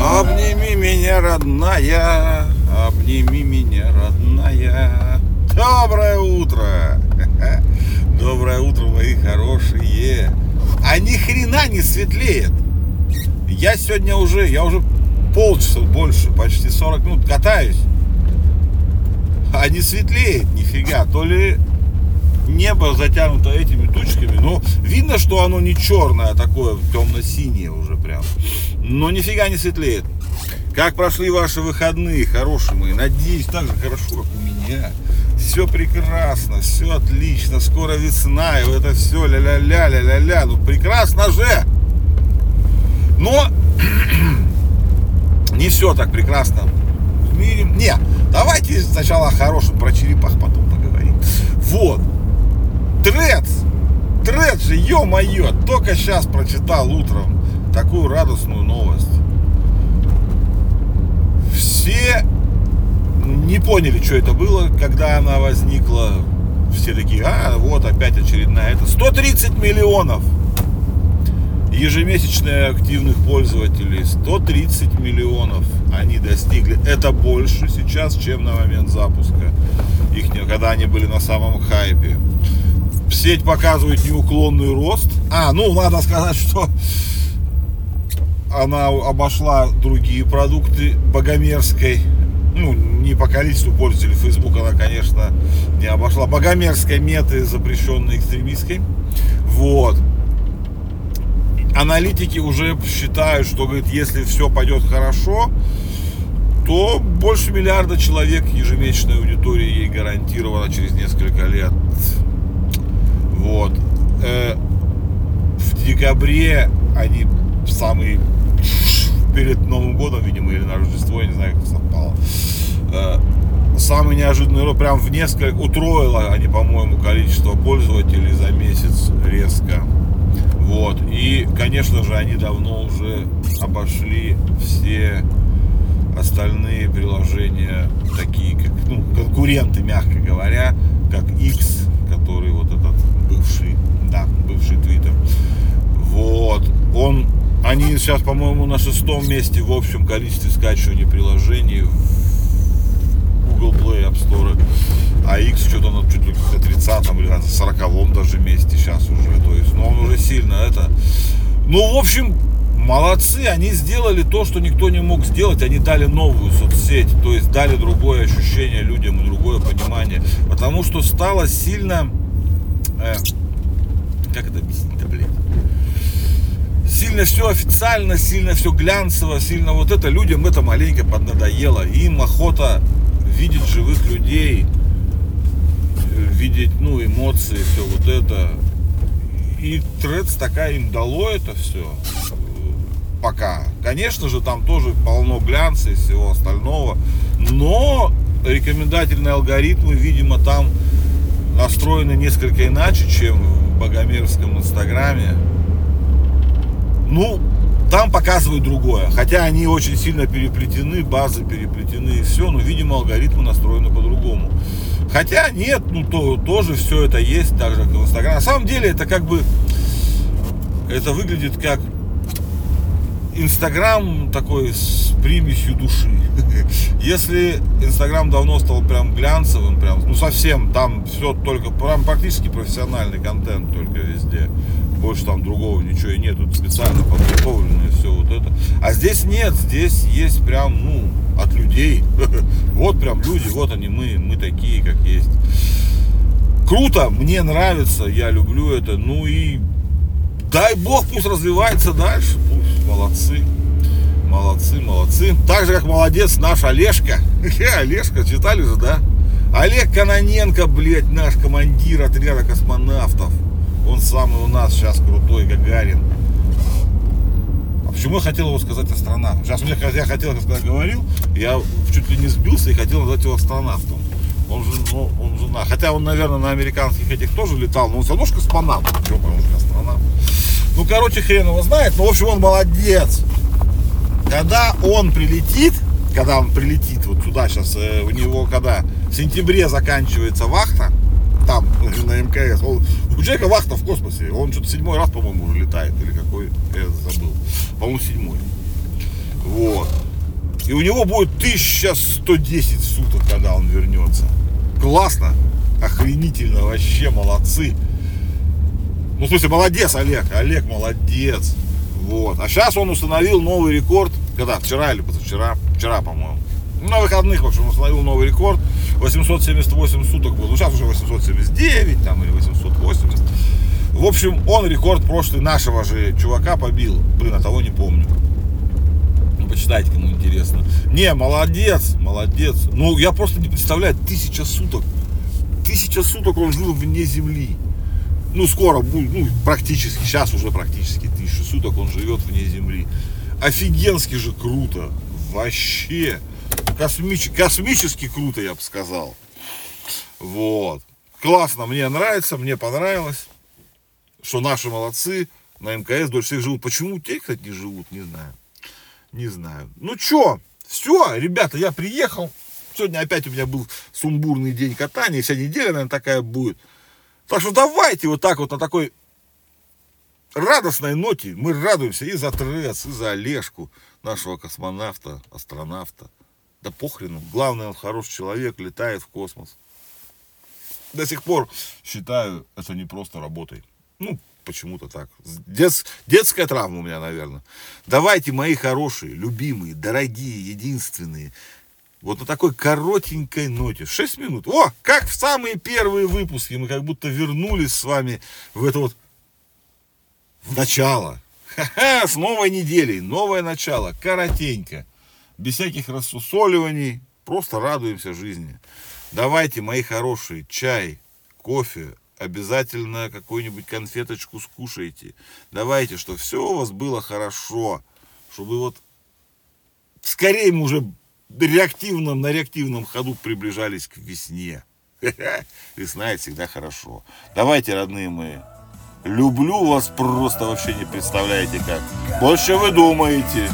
Обними меня, родная, обними меня, родная. Доброе утро! Доброе утро, мои хорошие. А ни хрена не светлеет. Я сегодня уже, я уже полчаса больше, почти 40 минут катаюсь. А не светлеет нифига. То ли небо затянуто этими тучками, но видно, что оно не черное, а такое темно-синее уже прям. Но нифига не светлеет. Как прошли ваши выходные, хорошие мои? Надеюсь, так же хорошо, как у меня. Все прекрасно, все отлично, скоро весна, и это все ля-ля-ля, ля-ля-ля. Ну прекрасно же! Но не все так прекрасно в мире. Не, давайте сначала о хорошем, про черепах потом поговорим. Вот. Трец! Трец же, ё-моё, только сейчас прочитал утром такую радостную новость. Все не поняли, что это было, когда она возникла. Все такие, а, вот опять очередная. Это 130 миллионов ежемесячные активных пользователей 130 миллионов они достигли. Это больше сейчас, чем на момент запуска их, когда они были на самом хайпе. Сеть показывает неуклонный рост. А, ну, надо сказать, что она обошла другие продукты богомерзкой. Ну, не по количеству пользователей Facebook она, конечно, не обошла. Богомерзкой меты, запрещенной экстремистской. Вот аналитики уже считают, что говорит, если все пойдет хорошо, то больше миллиарда человек ежемесячной аудитории ей гарантировано через несколько лет. Вот. Э, в декабре они самый перед Новым годом, видимо, или на Рождество, я не знаю, как совпало. Э, самый неожиданный прям в несколько, утроило они, по-моему, количество пользователей за месяц резко. Вот. И, конечно же, они давно уже обошли все остальные приложения, такие как ну, конкуренты, мягко говоря, сейчас, по-моему, на шестом месте в общем количестве скачивания приложений в Google Play App Store. А X что-то на чуть ли на 30 или на 40 даже месте сейчас уже. То есть, ну он уже сильно это. Ну, в общем, молодцы, они сделали то, что никто не мог сделать. Они дали новую соцсеть, то есть дали другое ощущение людям другое понимание. Потому что стало сильно... Э, как это объяснить-то, блин? Сильно все официально, сильно все глянцево, сильно вот это людям это маленько поднадоело. Им охота видеть живых людей, видеть, ну, эмоции, все вот это. И Трец такая им дало это все. Пока. Конечно же, там тоже полно глянца и всего остального. Но рекомендательные алгоритмы, видимо, там настроены несколько иначе, чем в богомерзком инстаграме. Ну, там показывают другое. Хотя они очень сильно переплетены, базы переплетены и все, но, видимо, алгоритмы настроены по-другому. Хотя нет, ну то, тоже все это есть, так же как в Инстаграме. На самом деле это как бы, это выглядит как Инстаграм такой с примесью души. Если Инстаграм давно стал прям глянцевым, прям, ну совсем, там все только, прям практически профессиональный контент только везде. Больше там другого ничего и нет, тут специально подготовлено все вот это. А здесь нет, здесь есть прям, ну, от людей. Вот прям люди, вот они, мы, мы такие, как есть. Круто, мне нравится, я люблю это. Ну и дай бог, пусть развивается дальше. Пусть, молодцы. Молодцы, молодцы. Так же, как молодец наш Олежка. Олежка, читали же, да? Олег Каноненко, блядь, наш командир отряда космонавтов. Он самый у нас сейчас крутой Гагарин. Почему я хотел его сказать астронавтом? Сейчас мне, я хотел, когда говорил, я чуть ли не сбился и хотел назвать его астронавтом. Он же, ну, он же, на, хотя он, наверное, на американских этих тоже летал, но он все равно же космонавт. Что, он же астронавт. Ну, короче, хрен его знает, но, в общем, он молодец. Когда он прилетит, когда он прилетит вот сюда сейчас, э, у него когда в сентябре заканчивается вахта, там, на МКС. Он, у человека вахта в космосе. Он что-то седьмой раз, по-моему, уже летает. Или какой, я забыл. По-моему, седьмой. Вот. И у него будет 1110 суток, когда он вернется. Классно. Охренительно. Вообще молодцы. Ну, в смысле, молодец, Олег. Олег молодец. Вот. А сейчас он установил новый рекорд. Когда? Вчера или позавчера? Вчера, по-моему. На выходных, в общем, установил новый рекорд. 878 суток был. Ну, сейчас уже 879 там, или 880. В общем, он рекорд прошлый нашего же чувака побил. Блин, а того не помню. Ну, почитайте, кому интересно. Не, молодец, молодец. Ну, я просто не представляю, тысяча суток. Тысяча суток он жил вне земли. Ну, скоро будет, ну, практически, сейчас уже практически тысяча суток он живет вне земли. Офигенски же круто. Вообще. Космич... Космически круто, я бы сказал. Вот. Классно, мне нравится, мне понравилось, что наши молодцы на МКС дольше всех живут. Почему те, кстати, не живут, не знаю. Не знаю. Ну что, все, ребята, я приехал. Сегодня опять у меня был сумбурный день катания. Вся неделя, наверное, такая будет. Так что давайте вот так вот на такой радостной ноте мы радуемся и за Трец, и за Олежку, нашего космонавта, астронавта. Да похрену. Главное, он хороший человек, летает в космос. До сих пор считаю, это не просто работой. Ну, почему-то так. Дет, детская травма у меня, наверное. Давайте, мои хорошие, любимые, дорогие, единственные, вот на такой коротенькой ноте. 6 минут. О, как в самые первые выпуски. Мы как будто вернулись с вами в это вот в начало. Ха-ха, с новой неделей. Новое начало. Коротенько. Без всяких рассусоливаний. Просто радуемся жизни. Давайте, мои хорошие, чай, кофе, обязательно какую-нибудь конфеточку скушайте. Давайте, чтобы все у вас было хорошо. Чтобы вот скорее мы уже реактивном, на реактивном ходу приближались к весне. Весна это всегда хорошо. Давайте, родные мои, люблю вас просто вообще не представляете как. Больше вы думаете.